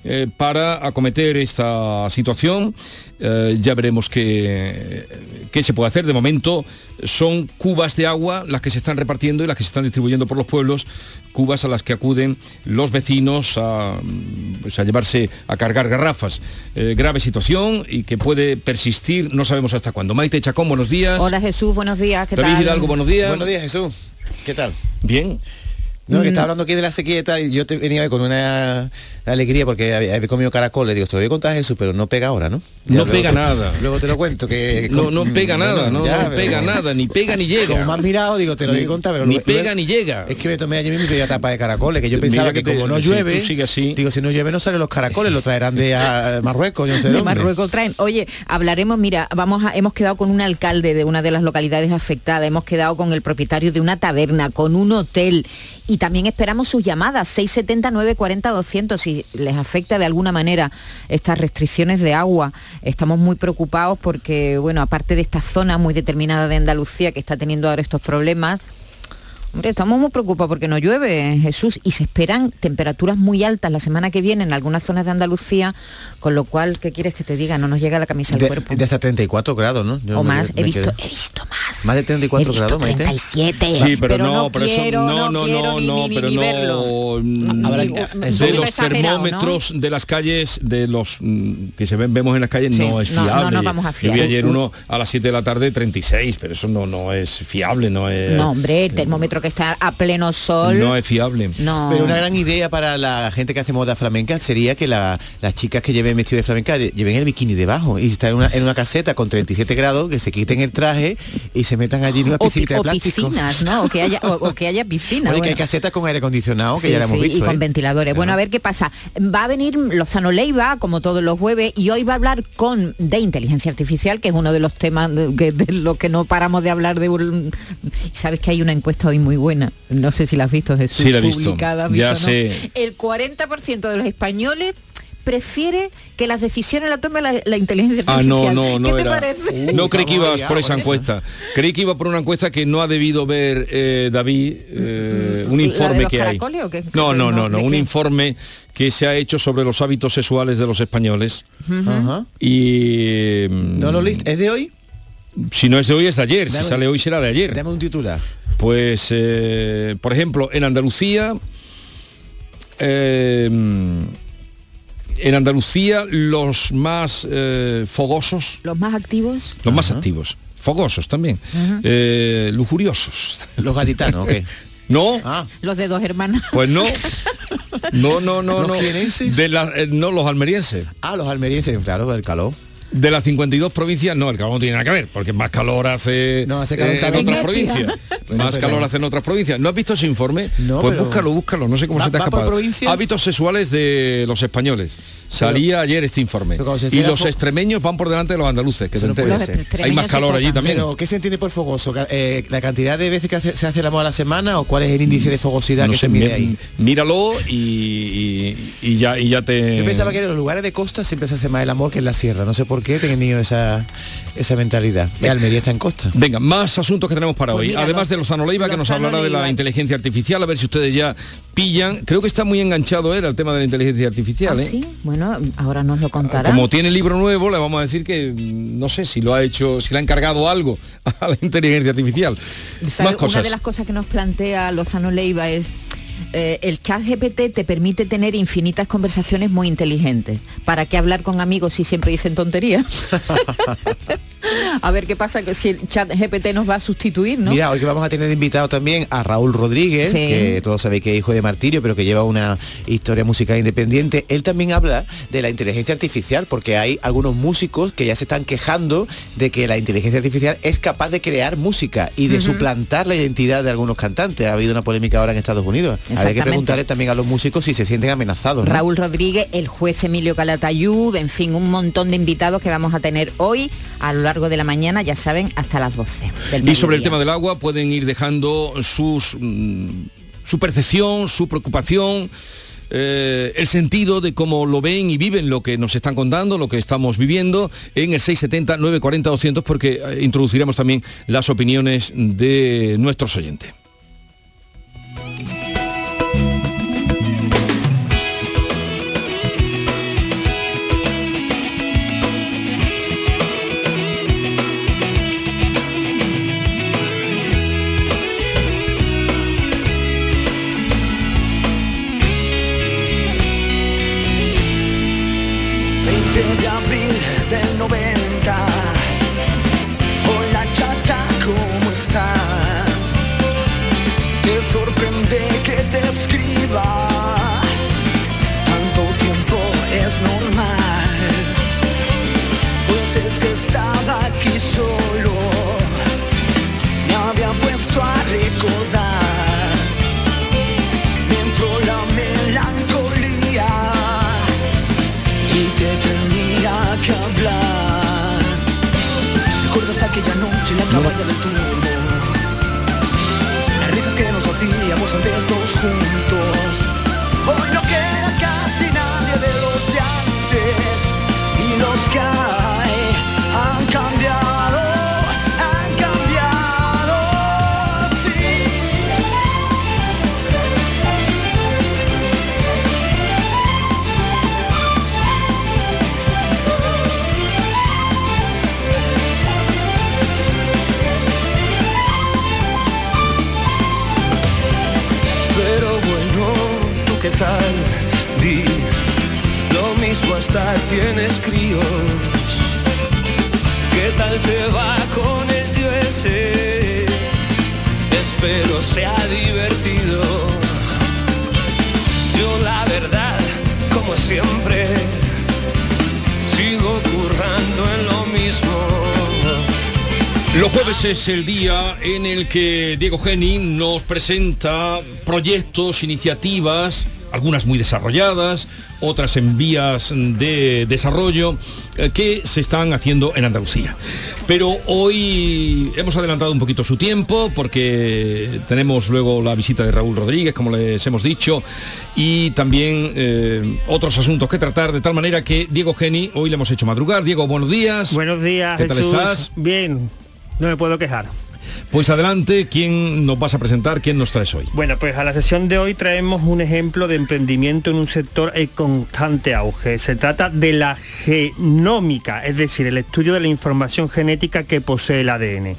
eh, para acometer esta situación. Eh, ya veremos qué, qué se puede hacer. De momento son cubas de agua las que se están repartiendo y las que se están distribuyendo por los pueblos, cubas a las que acuden los vecinos a, pues, a llevarse, a cargar garrafas. Eh, grave situación y que puede persistir, no sabemos hasta cuándo. Maite Chacón, buenos días. Hola Jesús, buenos días. ¿Qué David tal? Hidalgo, buenos días. Buenos días Jesús. ¿Qué tal? Bien. No, que está hablando aquí de la sequía y tal, y yo te venía hoy con una alegría porque había, había comido caracoles, digo, te lo voy a contar Jesús, pero no pega ahora, ¿no? No luego pega nada. Luego te lo cuento, que... No, no pega nada, no, ya, no pero- pega nada, ni pega ni llega. Como me has mirado, digo, te lo voy a contar, pero ni luego- pega luego- ni llega. Es que me tomé ayer mi primera tapa de caracoles, que yo pensaba que que, te- como no si llueve, así- digo, si no llueve no salen los caracoles, lo traerán de Marruecos, yo no sé de dónde. Marruecos traen. Oye, hablaremos, mira, vamos a, hemos quedado con un alcalde de una de las localidades afectadas, hemos quedado con el propietario de una taberna, con un hotel y también esperamos sus llamadas 670 940 200 si les afecta de alguna manera estas restricciones de agua. Estamos muy preocupados porque bueno, aparte de esta zona muy determinada de Andalucía que está teniendo ahora estos problemas, Hombre, estamos muy preocupados porque no llueve, Jesús, y se esperan temperaturas muy altas la semana que viene en algunas zonas de Andalucía, con lo cual, ¿qué quieres que te diga? No nos llega la camisa al De, cuerpo. de hasta 34 grados, ¿no? Yo o me- más, me he visto, he visto más. Más de 34 He visto grados, Maite. 37. Sí, pero, no, no pero quiero, eso no, no no, quiero no, ni- no, ni- pero ni no. mm, Habrá- de los exagerado, ¿no? termómetros de las calles, de los mm, que se ven, vemos en las calles, Sí, no es no, no fiable. nos vamos a Yo fiar. vi ayer uno a las 7 de la tarde 36, pero eso no, no es fiable, no es, No, hombre, el termómetro que está a pleno sol. no es fiable. No. Pero una gran idea para la gente que hace moda flamenca sería que la- las chicas que lleven vestido de flamenca de- lleven el bikini debajo y están en una, en una caseta con 37 grados, que se quiten el traje y se metan allí en una piscina de o plástico. piscinas, ¿no? O que haya, o, o que haya piscina. Oye, que hay casetas con aire acondicionado, que Sí, ya la hemos sí, visto. y con ¿eh? ventiladores. Bueno, a ver qué pasa. Va a venir Lozano Leiva, como todos los jueves, y hoy va a hablar con de inteligencia artificial, que es uno de los temas de, que- de lo que no paramos de hablar de un- sabes que hay una encuesta hoy muy buena. No sé si la has visto, Jesús. Sí, la he visto. publicada, ¿has Ya visto, no? sé. El 40% de los españoles prefiere que las decisiones las tome la, la inteligencia Ah, artificial. no, no, no ¿Qué te era. parece? no creí que ibas por esa encuesta. Creí que iba por una encuesta que no ha debido ver eh, David, eh, un ¿La de informe que hay. caracoles o qué? No, no, no, ¿De no, un qué? informe que se ha hecho sobre los hábitos sexuales de los españoles. Y mm, ¿No lo listo? ¿Es de hoy? si no es de hoy es de ayer, si sale hoy será de ayer. Dame un titular. Pues, eh, por ejemplo, en Andalucía, eh, en Andalucía los más eh, fogosos, Los más activos. los más activos, fogosos también, eh, lujuriosos. Los gaditanos, ¿o qué? No, Ah, Los de dos hermanas. pues no. No, no, no, ¿Los no. jienenses? De la- eh, no, los almerienses. ah, los almerienses, claro, del calor. De las 52 provincias, no, el calor no tiene nada que ver, porque más calor hace, No, hace calor eh, en otras provincias. Bueno, más pero- calor hace en otras provincias. ¿No has visto ese informe? No, pues pero- búscalo, búscalo, no sé cómo ¿Va- se te ha escapado. Hábitos sexuales de los españoles. Salía ayer este informe. Y los extremeños van por delante de los andaluces, que se no puede enteren. ser. Los Hay más calor allí también. Pero, ¿qué se entiende por fogoso? Eh, ¿La cantidad de veces que hace- se hace el amor a la semana o cuál es el índice de fogosidad no que sé, se mide mi- ahí? míralo y, y- y ya, y ya te... Yo pensaba que en los lugares de costa siempre se hace más el amor que en la sierra. No sé por qué he tenido esa, esa mentalidad. Y Almería está en costa. Venga, más asuntos que tenemos para Pues hoy. Además los- de Lozano Leiva, que nos hablará de la inteligencia artificial, a ver si ustedes ya pillan. Creo que está muy enganchado él al tema de la inteligencia artificial. Ah, ¿eh? sí, bueno, ahora nos lo contará. Como tiene libro nuevo, le vamos a decir que mm, no sé si lo ha hecho, si le ha encargado algo a la inteligencia artificial. Una de las cosas que nos plantea Lozano Leiva es eh, el chat GPT te permite tener infinitas conversaciones muy inteligentes. ¿Para qué hablar con amigos si siempre dicen tonterías? a ver qué pasa que si el chat GPT nos va a sustituir, ¿no? Mira, hoy que vamos a tener invitado también a Raúl Rodríguez, Sí. que todos sabéis que es hijo de Martirio, pero que lleva una historia musical independiente. Él también habla de la inteligencia artificial, porque hay algunos músicos que ya se están quejando de que la inteligencia artificial es capaz de crear música y de suplantar la identidad de algunos cantantes. Ha habido una polémica ahora en Estados Unidos. Habría que preguntarle también a los músicos si se sienten amenazados. ¿no? Raúl Rodríguez, el juez Emilio Calatayud, en fin, un montón de invitados que vamos a tener hoy a lo largo de la mañana, ya saben, hasta las 12. Del Y sobre el tema del agua pueden ir dejando sus, mm, su percepción, su preocupación. eh, el sentido de cómo lo ven y viven lo que nos están contando, lo que estamos viviendo en el 670 940 200 porque eh, introduciremos también las opiniones de nuestros oyentes. La cabaña del turbo? Las risas que nos hacíamos antes tienes críos. ¿Qué tal te va con el tío ese? Espero sea divertido. Yo la verdad, como siempre, sigo currando en lo mismo. Los jueves es el día en el que Diego Geni nos presenta proyectos, iniciativas, algunas muy desarrolladas, otras en vías de desarrollo, eh, que se están haciendo en Andalucía. Pero hoy hemos adelantado un poquito su tiempo porque tenemos luego la visita de Raúl Rodríguez, como les hemos dicho, y también eh, otros asuntos que tratar, de tal manera que Diego Geni hoy le hemos hecho madrugar. Diego, buenos días. Buenos días, ¿Qué tal estás? Bien, no me puedo quejar. Pues adelante, ¿quién nos vas a presentar? ¿Quién nos traes hoy? Bueno, pues a la sesión de hoy traemos un ejemplo de emprendimiento en un sector en constante auge. Se trata de la genómica, es decir, el estudio de la información genética que posee el ADN.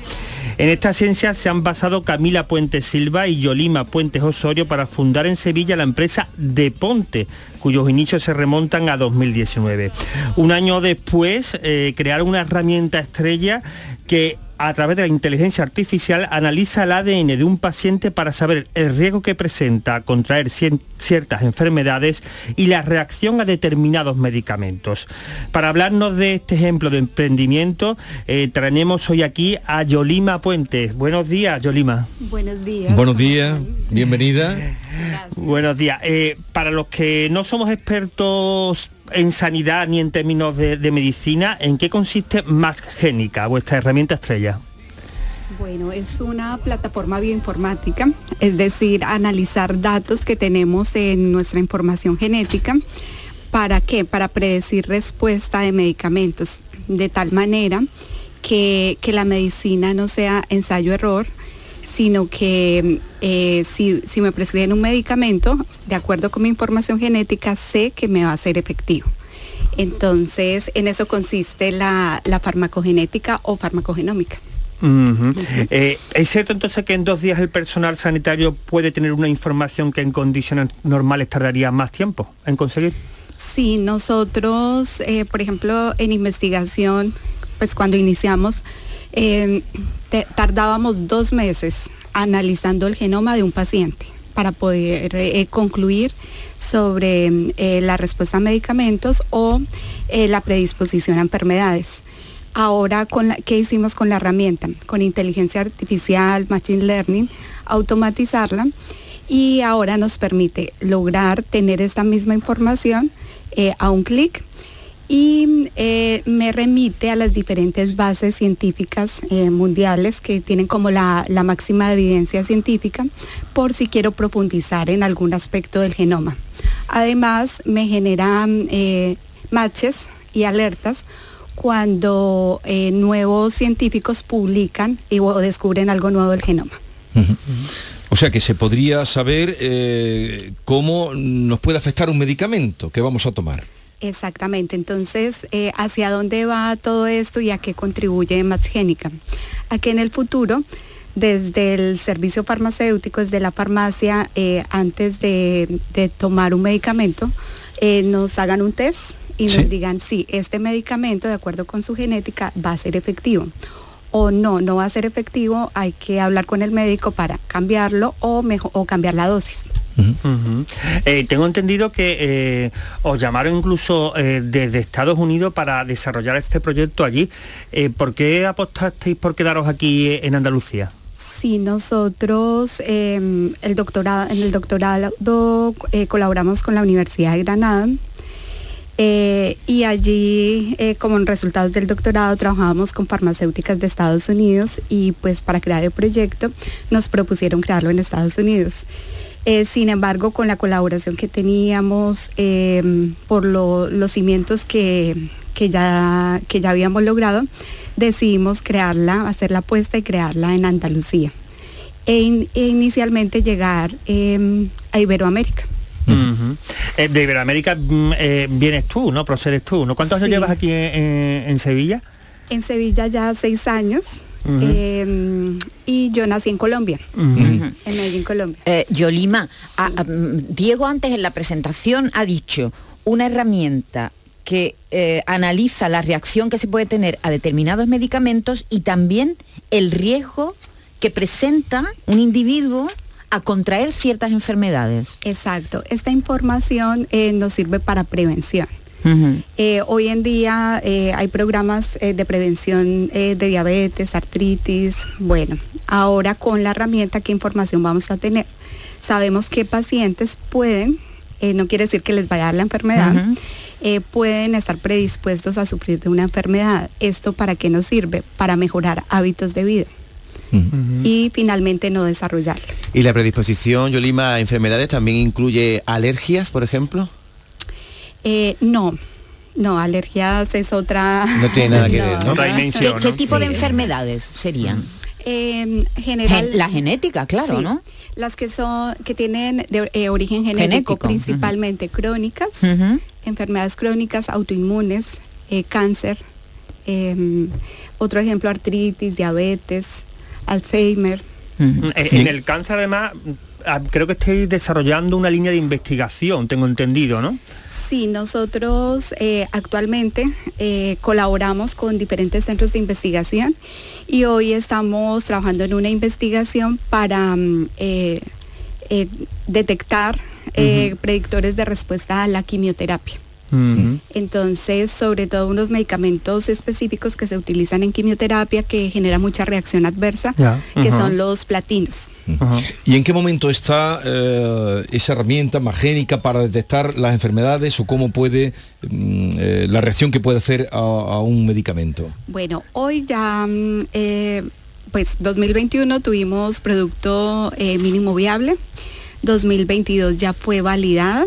En esta ciencia se han basado Camila Puente Silva y Yolima Puentes Osorio para fundar en Sevilla la empresa De Ponte, cuyos inicios se remontan a 2019. Un año después eh, crearon una herramienta estrella que a través de la inteligencia artificial analiza el ADN de un paciente para saber el riesgo que presenta a contraer ciertas enfermedades y la reacción a determinados medicamentos. Para hablarnos de este ejemplo de emprendimiento, eh, traemos hoy aquí a Yolima Puentes. Buenos días, Yolima. Buenos días. Buenos días, bienvenida. Buenos días. Eh, para los que no somos expertos en sanidad ni en términos de, de medicina, ¿en qué consiste MaxGénica, vuestra herramienta estrella? Bueno, es una plataforma bioinformática, es decir, analizar datos que tenemos en nuestra información genética. ¿Para qué? Para predecir respuesta de medicamentos, de tal manera que, que la medicina no sea ensayo-error, sino que eh, si, si me prescriben un medicamento, de acuerdo con mi información genética, sé que me va a ser efectivo. Entonces, en eso consiste la, la farmacogenética o farmacogenómica. Eh, ¿Es cierto entonces que en dos días el personal sanitario puede tener una información que en condiciones normales tardaría más tiempo en conseguir? Sí, nosotros, eh, por ejemplo, en investigación, pues cuando iniciamos, eh, te- tardábamos dos meses analizando el genoma de un paciente para poder eh, concluir sobre eh, la respuesta a medicamentos o eh, la predisposición a enfermedades. Ahora, con la, ¿qué hicimos con la herramienta? Con inteligencia artificial, machine learning, automatizarla y ahora nos permite lograr tener esta misma información eh, a un clic y eh, me remite a las diferentes bases científicas eh, mundiales que tienen como la, la máxima evidencia científica por si quiero profundizar en algún aspecto del genoma. Además, me generan eh, matches y alertas cuando eh, nuevos científicos publican y, o descubren algo nuevo del genoma. O sea que se podría saber eh, cómo nos puede afectar un medicamento que vamos a tomar. Exactamente, entonces, eh, ¿hacia dónde va todo esto y a qué contribuye Maxgénica? A que en el futuro, desde el servicio farmacéutico, desde la farmacia, eh, antes de, de tomar un medicamento, nos hagan un test y Sí. nos digan si este medicamento, de acuerdo con su genética, va a ser efectivo. O no, no va a ser efectivo, hay que hablar con el médico para cambiarlo o, mejo- o cambiar la dosis. Eh, tengo entendido que eh, os llamaron incluso eh, desde Estados Unidos para desarrollar este proyecto allí. Eh, ¿Por qué apostasteis por quedaros aquí eh, en Andalucía? Sí, nosotros eh, el doctorado, en el doctorado eh, colaboramos con la Universidad de Granada. Eh, y allí, eh, como en resultados del doctorado, trabajábamos con farmacéuticas de Estados Unidos y pues para crear el proyecto nos propusieron crearlo en Estados Unidos. Eh, sin embargo, con la colaboración que teníamos, eh, por lo- los cimientos que, que ya, que ya habíamos logrado, decidimos crearla, hacer la apuesta y crearla en Andalucía. E, e inicialmente llegar eh, a Iberoamérica. Eh, de Iberoamérica mm, eh, vienes tú, ¿no? Procedes tú, ¿no? ¿Cuántos años llevas aquí en, en- en Sevilla? En Sevilla ya seis años eh, y yo nací en Colombia, en Medellín, Colombia. Eh, Yolima, a- a- mm, Diego antes en la presentación ha dicho una herramienta que eh, analiza la reacción que se puede tener a determinados medicamentos y también el riesgo que presenta un individuo a contraer ciertas enfermedades. Exacto, esta información eh, nos sirve para prevención. Eh, hoy en día eh, hay programas eh, de prevención de diabetes, artritis. Bueno, ahora con la herramienta, ¿qué información vamos a tener? Sabemos que pacientes pueden, no quiere decir que les vaya a dar la enfermedad, pueden estar predispuestos a sufrir de una enfermedad. ¿Esto para qué nos sirve? Para mejorar hábitos de vida y finalmente no desarrollarla. ¿Y la predisposición, Yolima, a enfermedades también incluye alergias, por ejemplo? Eh, no, no, alergias es otra... No tiene nada que ver, ¿no? ¿Qué, qué tipo de enfermedades serían? Eh, general, Gen- la genética, claro, sí, ¿no? Las que son que tienen de, eh, origen genético, Genético, principalmente crónicas, enfermedades crónicas, autoinmunes, eh, cáncer. eh, otro ejemplo, artritis, diabetes, Alzheimer. En el cáncer además ah, creo que estáis desarrollando una línea de investigación, tengo entendido, ¿no? Sí, nosotros eh, actualmente eh, colaboramos con diferentes centros de investigación y hoy estamos trabajando en una investigación para mm, eh, eh, detectar eh, predictores de respuesta a la quimioterapia. Entonces, sobre todo unos medicamentos específicos que se utilizan en quimioterapia que genera mucha reacción adversa, que son los platinos. ¿Y en qué momento está eh, esa herramienta magénica para detectar las enfermedades o cómo puede mm, eh, la reacción que puede hacer a, a un medicamento? Bueno, hoy ya, mm, eh, pues 2021 tuvimos producto eh, mínimo viable, 2022 ya fue validada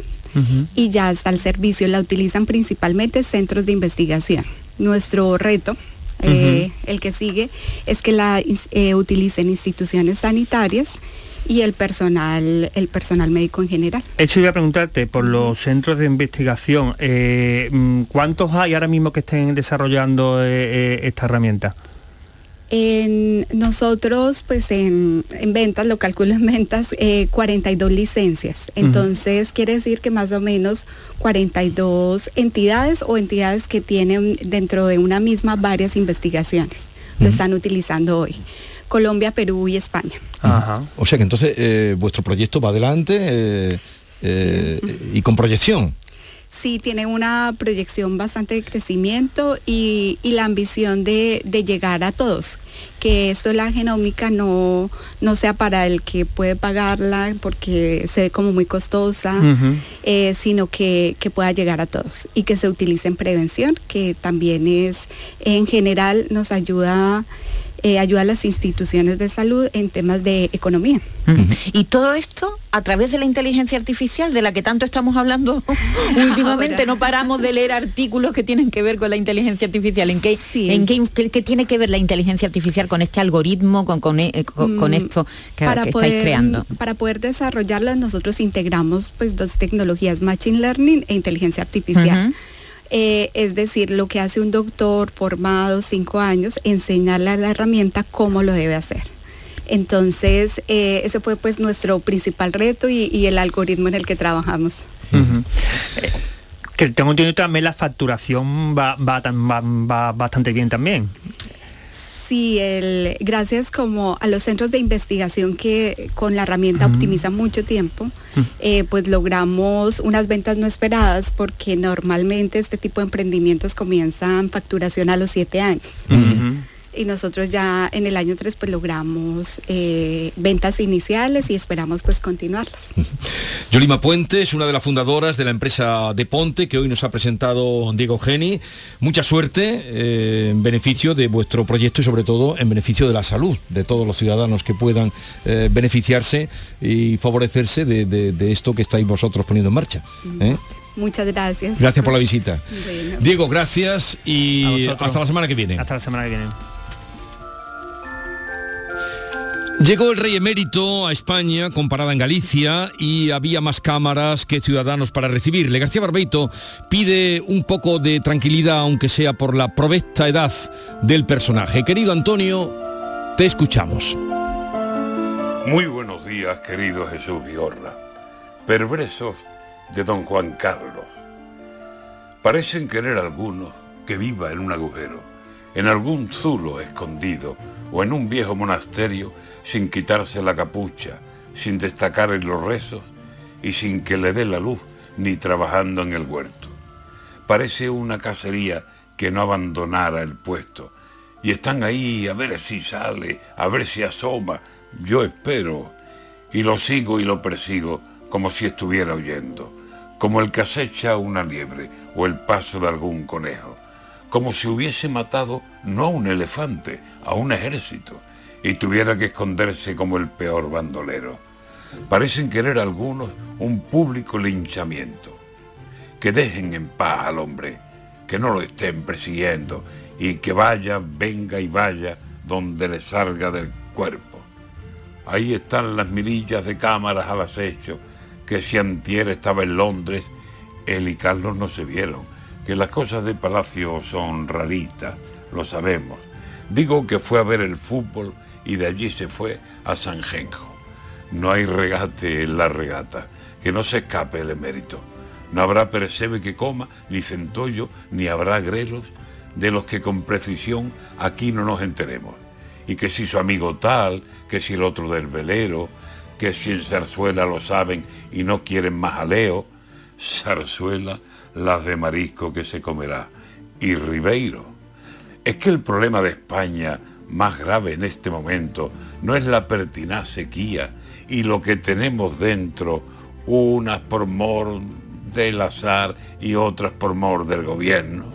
y ya está al servicio. La utilizan principalmente centros de investigación. Nuestro reto, eh, el que sigue, es que la eh, utilicen instituciones sanitarias y el personal, el personal médico en general. Eso iba a preguntarte por los centros de investigación. eh, mm, ¿Cuántos hay ahora mismo que estén desarrollando esta herramienta? En nosotros, pues en, en ventas, lo calculo en ventas, eh, 42 licencias. Entonces, quiere decir que más o menos 42 entidades o entidades que tienen dentro de una misma varias investigaciones. Lo están utilizando hoy. Colombia, Perú y España. O sea que entonces eh, vuestro proyecto va adelante eh, eh, y con proyección. Sí, tiene una proyección bastante de crecimiento y, y la ambición de, de llegar a todos. Que esto de la genómica no, no sea para el que puede pagarla porque se ve como muy costosa, eh, sino que, que pueda llegar a todos y que se utilice en prevención, que también es, en general, nos ayuda, eh, ayuda a las instituciones de salud en temas de economía. Y todo esto a través de la inteligencia artificial, de la que tanto estamos hablando últimamente, no paramos de leer artículos que tienen que ver con la inteligencia artificial. ¿En qué, en qué, qué- qué tiene que ver la inteligencia artificial con este algoritmo, con, con, eh, con- con Mm, esto que, que estáis creando? Para poder desarrollarlas, nosotros integramos pues dos tecnologías, Machine Learning e inteligencia artificial. Eh, es decir, lo que hace un doctor formado cinco años, enseñarle a la herramienta cómo lo debe hacer. Entonces, eh, ese fue pues nuestro principal reto y, el algoritmo en el que trabajamos. Eh, que tengo entendido también la facturación va, va, va- va bastante bien también. Sí, el, gracias como a los centros de investigación que con la herramienta optimizan mucho tiempo, eh, pues logramos unas ventas no esperadas porque normalmente este tipo de emprendimientos comienzan facturación a los siete años. Y nosotros ya en el año 3 pues logramos eh, ventas iniciales y esperamos pues continuarlas. Yolima Puente es una de las fundadoras de la empresa de Ponte que hoy nos ha presentado Diego Geni. Mucha suerte eh, en beneficio de vuestro proyecto y sobre todo en beneficio de la salud de todos los ciudadanos que puedan eh, beneficiarse y favorecerse de, de- de esto que estáis vosotros poniendo en marcha. ¿eh? Muchas gracias. Gracias por la visita. Bueno. Diego, gracias y hasta la semana que viene. Hasta la semana que viene. Llegó el rey emérito a España con parada en Galicia y había más cámaras que ciudadanos para recibirle. García Barbeito pide un poco de tranquilidad, aunque sea por la provesta edad del personaje. Querido Antonio, te escuchamos. Muy buenos días, querido Jesús Vigorra. Perversos de don Juan Carlos. Parecen querer algunos que viva en un agujero, en algún zulo escondido o en un viejo monasterio sin quitarse la capucha, sin destacar en los rezos y sin que le dé la luz ni trabajando en el huerto. Parece una cacería que no abandonara el puesto y están ahí a ver si sale, a ver si asoma. Yo espero y lo sigo y lo persigo como si estuviera huyendo, como el que acecha una liebre o el paso de algún conejo, como si hubiese matado no a un elefante, a un ejército, y tuviera que esconderse como el peor bandolero. Parecen querer algunos un público linchamiento. Que dejen en paz al hombre, que no lo estén persiguiendo y que vaya, venga y vaya donde le salga del cuerpo. Ahí están las mirillas de cámaras al acecho, que si antier estaba en Londres, él y Carlos no se vieron, que las cosas de Palacio son raritas, lo sabemos. Digo que fue a ver el fútbol y de allí se fue a San Genjo. No hay regate en la regata, que no se escape el emérito. No habrá percebe que coma, ni centollo, ni habrá grelos, de los que con precisión aquí no nos enteremos. Y que si su amigo tal, que si el otro del velero, que si en Zarzuela lo saben y no quieren más aleo, Zarzuela las de marisco que se comerá. Y Ribeiro. Es que el problema de España más grave en este momento no es la pertinaz sequía y lo que tenemos dentro, unas por mor del azar y otras por mor del gobierno.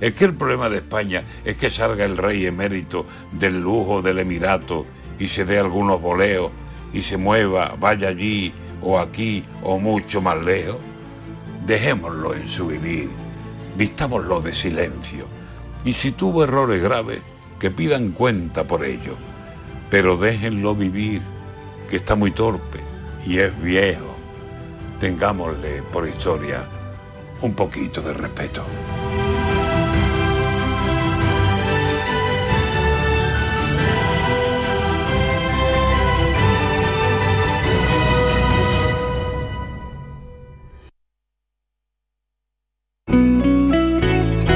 Es que el problema de España es que salga el rey emérito del lujo del Emirato y se dé algunos boleos y se mueva, vaya allí o aquí o mucho más lejos. Dejémoslo en su vivir, vistámoslo de silencio. Y si tuvo errores graves, que pidan cuenta por ello. Pero déjenlo vivir, que está muy torpe y es viejo. Tengámosle por historia un poquito de respeto.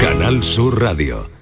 Canal Sur Radio.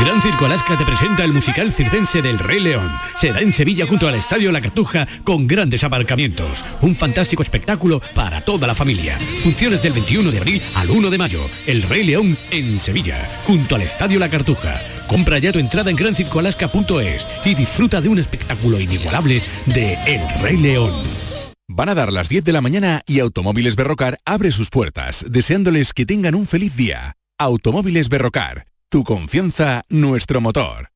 Gran Circo Alaska te presenta el musical circense del Rey León. Será en Sevilla junto al Estadio La Cartuja con grandes aparcamientos. Un fantástico espectáculo para toda la familia. Funciones del 21 de abril al 1 de mayo. El Rey León en Sevilla, junto al Estadio La Cartuja. Compra ya tu entrada en grancircoalaska.es y disfruta de un espectáculo inigualable de El Rey León. Van a dar las 10 de la mañana y Automóviles Berrocar abre sus puertas, deseándoles que tengan un feliz día. Automóviles Berrocar. Tu confianza, nuestro motor.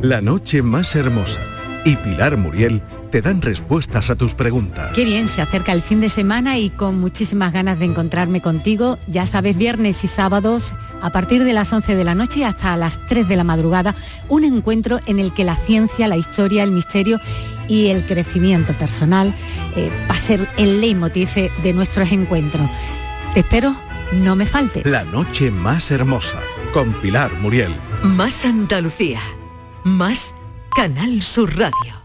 La noche más hermosa y Pilar Muriel te dan respuestas a tus preguntas. Qué bien, se acerca el fin de semana y con muchísimas ganas de encontrarme contigo. Ya sabes, viernes y sábados, a partir de las 11 de la noche hasta las 3 de la madrugada, un encuentro en el que la ciencia, la historia, el misterio y el crecimiento personal eh, va a ser el leitmotiv de nuestros encuentros. Te espero, no me faltes. La noche más hermosa con Pilar Muriel. Más Andalucía. Más Canal Sur Radio.